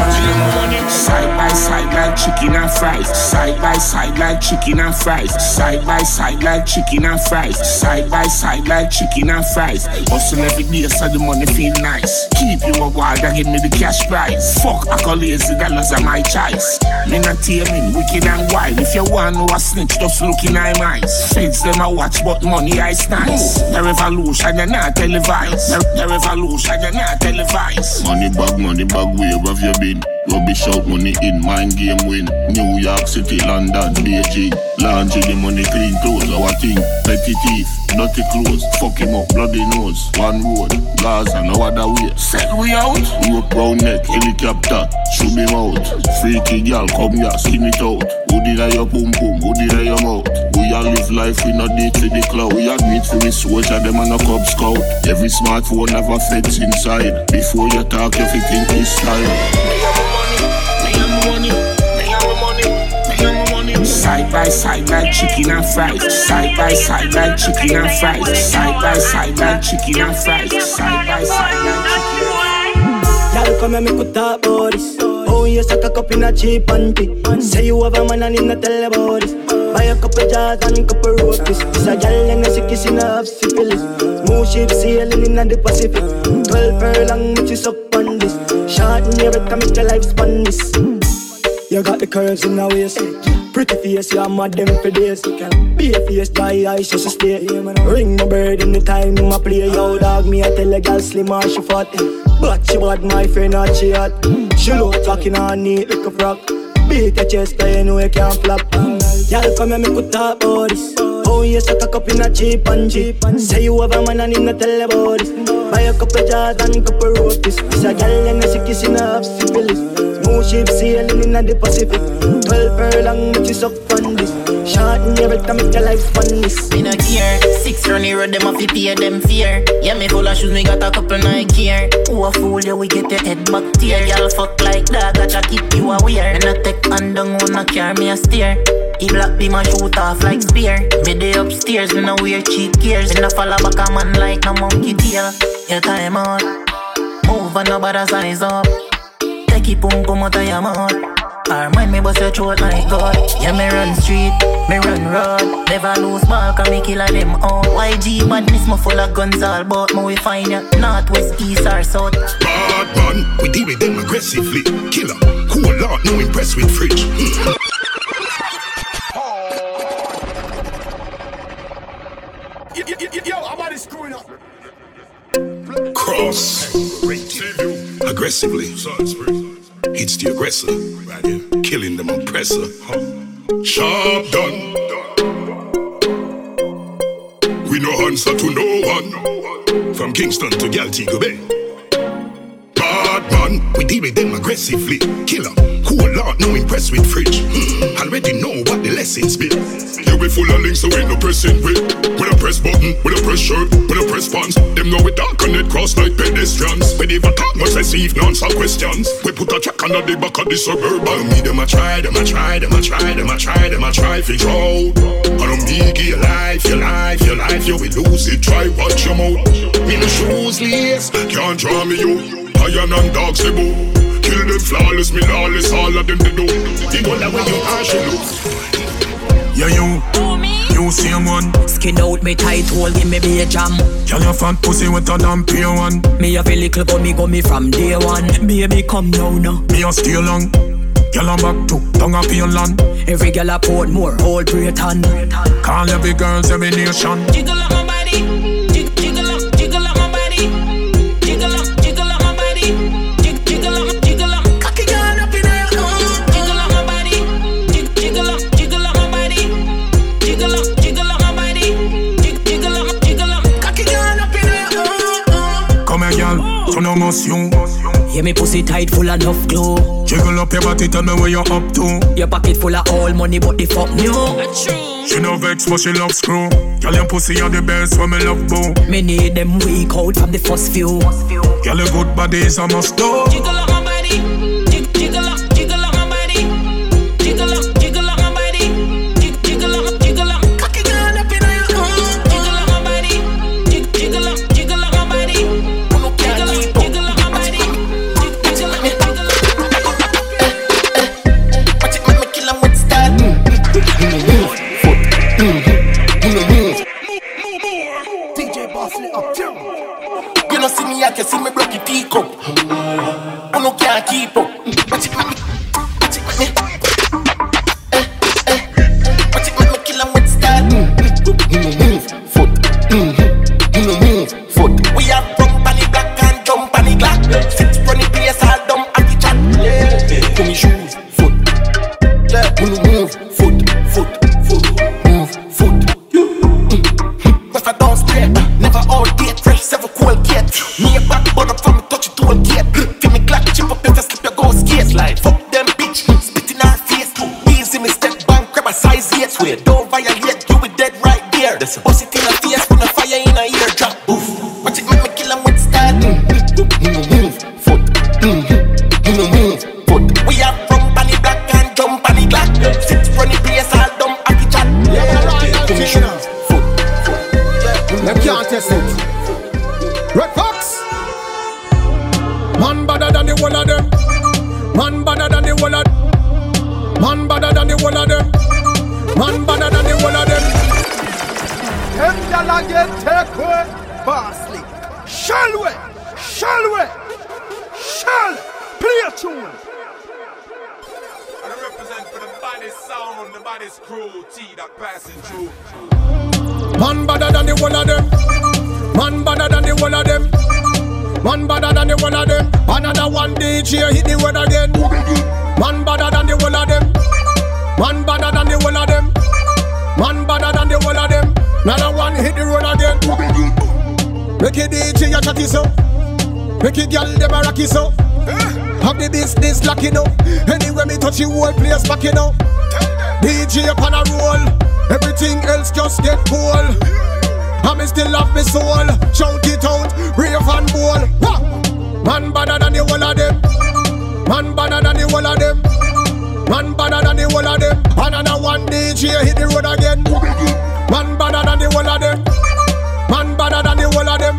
Side by side like chicken and fries. Side by side like chicken and fries. Side by side like chicken and fries. Side by side like chicken and fries. Hustle every day so the money feel nice. Keep you a wild and give me the cash prize. Fuck accolades, the dollars are my choice. Me not teaming, wicked and wild. If you want know a snitch, just look in my eyes. Feds them a watch, but money I nice. The revolution, you not televised. The, the revolution, you not televised. Money bag, money bag, where have you been? Rubbish out money in, mind game win. New York City, London, Beijing. Laundry the money, clean clothes, our thing. Petty thief, dirty clothes, fuck him up, bloody nose. One road, Gaza, no other way. Sell we out. Rope round neck, helicopter, shoot him out. Freaky girl, come here, skin it out. Who did I your pum pum, who did I your mouth? We all live life, we not date for the cloud. We admit for we soldier, them and a cub scout. Every smartphone have a fence inside. Before you talk, you think this style. By side like chicken and fries. Side by side like chicken and fries. Side by side like chicken and fries. Side by side like chicken and. Y'all come and make talk about this. Oh, you suck a cup in a cheap panty. Say you have a man and tell about this. Buy a couple jars and couple roasties. This a gal and a sick kissing half syphilis. Smooth ship sailing in the Pacific. Twelve furlong, which is up on this. Short in your come make your life span this. You got the curves in the waist. Pretty face, you're mad them for days. Be a face, dry eyes, just stay. Ring my bird in the time, my play. Yo, dog, me, I tell a gal slim or she fat. But she bad, my friend, not she hot. She look talking on neat like a frog. Beat your chest, I know you can't flop. Y'all come and make we talk about this. Oh, you suck a cup in a cheap and cheap. Say you have a man and him not tell about this. Buy a couple jars and couple roasties. This a gal and a sick kissing half syphilis. Ship sailing in the Pacific. Twelve furlong, which is up on this. Shorten every time make your life fun this. Me no care. Six runny road, them off pay them fear. Yeah, me full of shoes, me got a couple Nike here. Who a fool, yeah, we get your head back tear. Y'all fuck like that, gotcha keep you aware. And I take hand down, wanna carry me a steer. He black be my shoot off like spear. Me day upstairs, me no wear cheap gears. Me no follow back a man like a monkey tail. Your time out. Move and nobody size up. Take it pum come out of your mouth. Or mind me bust your throat like God. Yeah, me run street, me run road. Never lose ball, cause me kill a them all. YG badness, me full of guns all But me we find ya, north, west, east or south. Bad man, we deal with them aggressively. Killer, cool lot, no impressed with fridge. Yo, I'm about to screwing up. Cross. Aggressively It's the aggressor Killing them oppressor Sharp done. We no answer to no one. From Kingston to Galtigo Bay. Bad man, we deal with them aggressively. Killer, cool lot, no impressed with fridge. Hmm, Already know what the lessons be full of links so ain't no pressing with. When I press button, when I press shirt, when I press pants. Them know we dark and it cross like pedestrians. When they talk much receive no answer questions. We put a track under the back of the suburban. Me them a try, them a try, them a try, them a try, them a try fi draw. I don't make your life, your life, your life You will lose it, try watch your mouth Me no shoes lace, can't draw me you. Iron and dogs they bow Kill them flawless, me lawless, all of them they do. The one that when you ash you look Yeah, you. You same one. Skin out me tight hole, give me be a jam Girl, your fat pussy with a damn pure one. Me have a little me go me from day one Baby come now now Me a stay long. Girl, I'm back to tongue up your land. Every girl a port more, whole Britain Call every girls, every nation. Jiggle up girl. So no must you. Yeah, me pussy tight full of enough glue Jiggle up your body, tell me where you're up to. Your pocket full of all money, but the fuck new She no vex, but she love screw. Girl, your pussy are the best, when me love boo. Me need them weak out from the first few Girl, your good body is a must do. Them gyal a get take away. Bosley. Shall we? Shall we? Shall play a tune. I represent for the baddest sound, the baddest crew, T that passing through. Man better than the whole of them. Man better than the whole of them. Man better than the whole of them. Another one DJ hit the word again. Man better than the whole of them. Man better than the whole of them. Man better than the whole of them. Another one hit the road again. Make it DJ a chatty so. Make it girl dem a so. Have the business lock you know. Anywhere me touch you, whole place back you know. DJ upon a roll. Everything else just get cool. I me still love me soul. Shout it out, rave and bowl. Man better than the whole of them. Man better than the whole of them. Man better than the whole of them. Another one DJ hit the road again. Man better than the whole of them. Man better than the whole of them.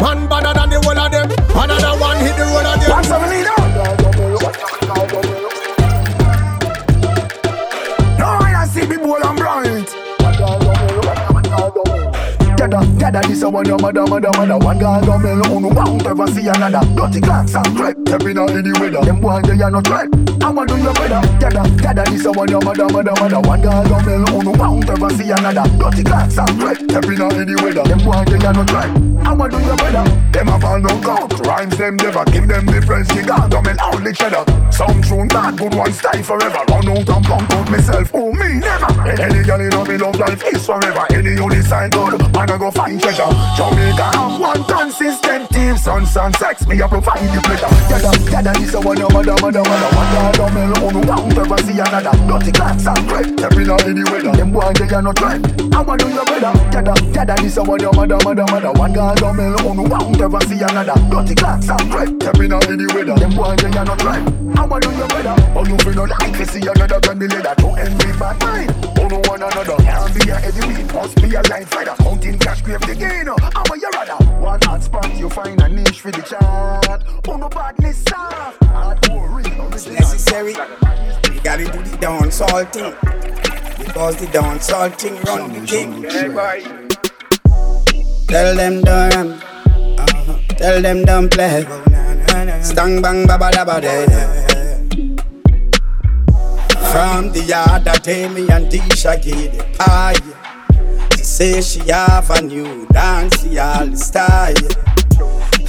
Man better than the whole of them. Another one hit the road again. What's up, leader? No, I see me bowl and Gather, gather this a one your mother, mother, mother. One girl don't mail on won't ever see another? Dirty clocks and crap, stepping out any weather. Them boy they are not threat, I want do your better Gather, gather this a one your mother, mother, mother. One girl don't mail on won't ever see another? Dirty clocks and crap, stepping out any weather. Them boy they are not threat, I want do your better Them a fall no count, rhymes them never. Give them difference, the girl don't mail only cheddar Some tune bad, good one style forever. Run out and pump out myself, oh me never Any girl in me love life is forever Any sign good, man I go find treasure Jamaica have one consistent team Son, son, sex, me a provide the pleasure Gather, gather this a one, your mother, mother, mother One girl don't mail on won't ever see another Dirty clocks and crap, stepping out any weather Them boy they are not threat, I want do your better Gather, gather this a one, your mother, mother, mother One girl don't mail on won't ever see another Dirty clocks and crap, stepping out any weather Them boy they are not threat, I want do your better Oh you feel no like to see another can be leader To envy bad mind, oh no one another Can't be a enemy, must be a line fighter Counting cash, grave the gain, how are you rather? One hot spot, you find a niche for the chart Oh no badness soft, hardcore real It's necessary. You gotta do the dancehall thing. Because the dancehall thing run the thing. Tell them don't, uh-huh. tell them don't play. Stang bang baba day. From the that tell me and Tisha get it pie. She say she have a new dance, all style.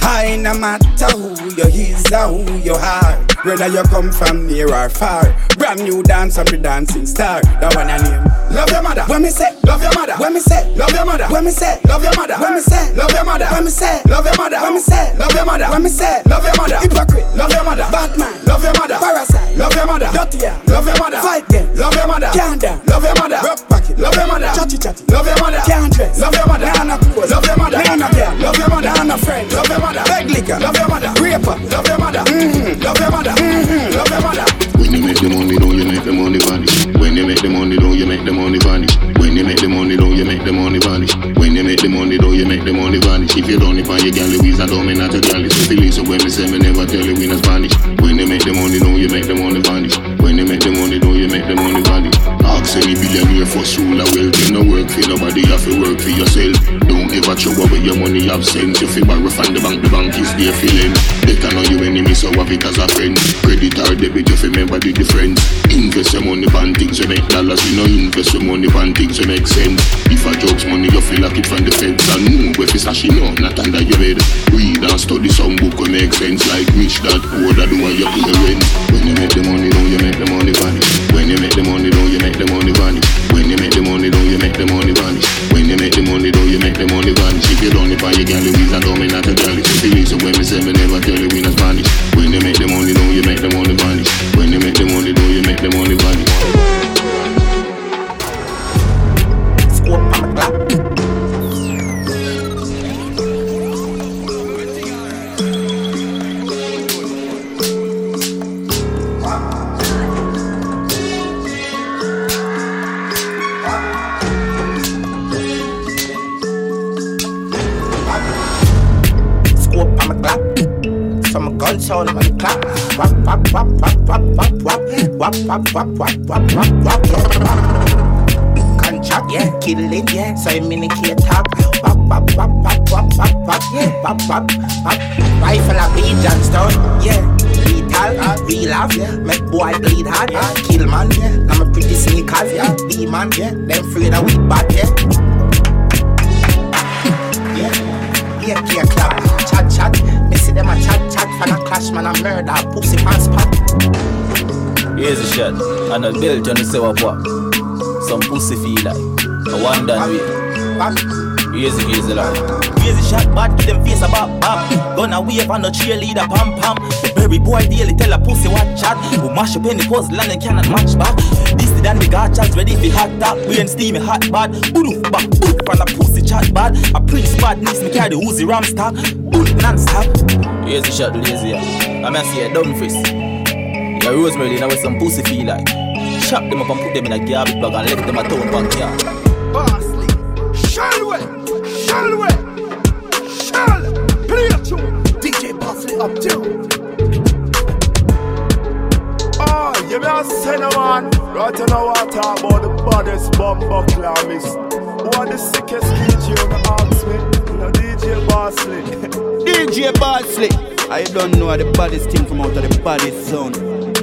No matter who you is or who you are Whether you come from near or far Brand new dance and be dancing star That one I name Love your mother When me say Love your mother When me say Love your mother When me say Love your mother When me say Love your mother When me say Love your mother When me say Love your mother When me say Love your mother Hypocrite Love your mother Batman Love your mother Parasite Love your mother Dirty. Love your mother Fight game Love your mother Can't Love your mother Rock pocket Love your mother Chatty chatty Love your mother Can't dress Love your mother Nana clothes Love your mother Nana girl Love your mother Nana friend Love your mother Beg liquor Love your mother Raper Love your mother mm-hmm. Love your mother mm-hmm. Love your mother When you make the money, don't you make the money vanish. When you make the money, don't you make the money vanish. When you make the money, don't you make the money vanish. When you make the money, don't you make the money vanish. If you don't find your gal, Louise, I don't mean not to gal. It's the listen when me say me never tell you in a Spanish. When you make the money, don't you make the money vanish. When you make the money, don't you make the money vanish. Ask any billionaire for soul, I will do no work for nobody, you have to work for yourself. Don't ever throw away your money absent. If you borrow from the bank, the bank is there for them. Better know you enemy, so have it as a friend. Credit or debit, you remember the difference. Invest your money on things that make dollars, you know invest your money on things that make sense. If a jokes money, you feel like it from the feds. And move if it's a know, not under your bed. Read and study some book will make sense. Like Rich Dad Poor Dad, why you put the rent. When you make the money, don't you make the money vanish. When you make the money, don't you make the money vanish. When you make the money, don't you make the money vanish. When you make the money, don't you make the money vanish. If you don't buy your gal, Louise, I don't mean not to tell you. If you listen when me say me never tell you in a Spanish. When you make the money, don't you make the money vanish. When you make the money, don't you make the money vanish. wap wap wap wap wap wap Contract, yeah, killing, yeah, so I mean can't talk Wap wap wap wap wap wap wap, yeah, wap wap wap Rifle a beat Johnstone, yeah, lethal, real off, yeah Make boy bleed hard, uh, kill man, yeah I'm a pretty sneakers, yeah, demon, yeah Them free that we back yeah Yeah, yeah, clap, chat, chat Me see them a chat, chat, fan a clash, man a murder, pussy pants, pop Here's a shot. And a belt, you know, say what what. Some pussy feel like. A one done way. Easy, easy, love. Crazy shot bad, give them face a bop bop. Gonna wave on the cheerleader pam pam. The berry boy daily tell a pussy what chat. Who mash up any puzzle and they cannot match back. This the dan the gachas ready for hot top. We ain't steamy hot bad. Boof back, boof from the pussy chat bad. A prince bad needs me carry the Uzi ram stock. Boof non-stop. Easy shot, lazy. I'm gonna see a dumb face. Yeah, Rosemary, now with some pussy feel like. Chop them up and put them in a garbage bag and left them a town backyard. Bossly, Shalway, Shalway, Shal, play a tune. DJ Bossly up too. Oh, you me a say man. Right now I talk about the baddest bumper miss. Who are the sickest DJ on the ask me? You know DJ Bossly. <laughs> DJ Bossly. I don't know how the baddest thing from out of the baddest zone.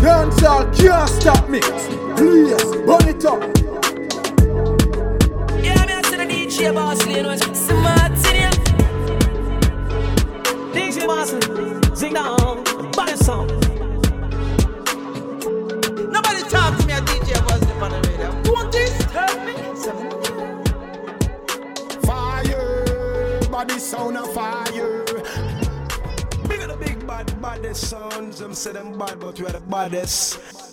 Dancehall can't stop me. Please, run it up. Yeah, me a say the DJ Bossly, you know, smart in. DJ Bossly, sing down, baddest song. Nobody talk to me a DJ Bossly on the radio. Don't disturb me. Fire, body sound of fire. Baddest sounds. Them say them bad, but we are the baddest.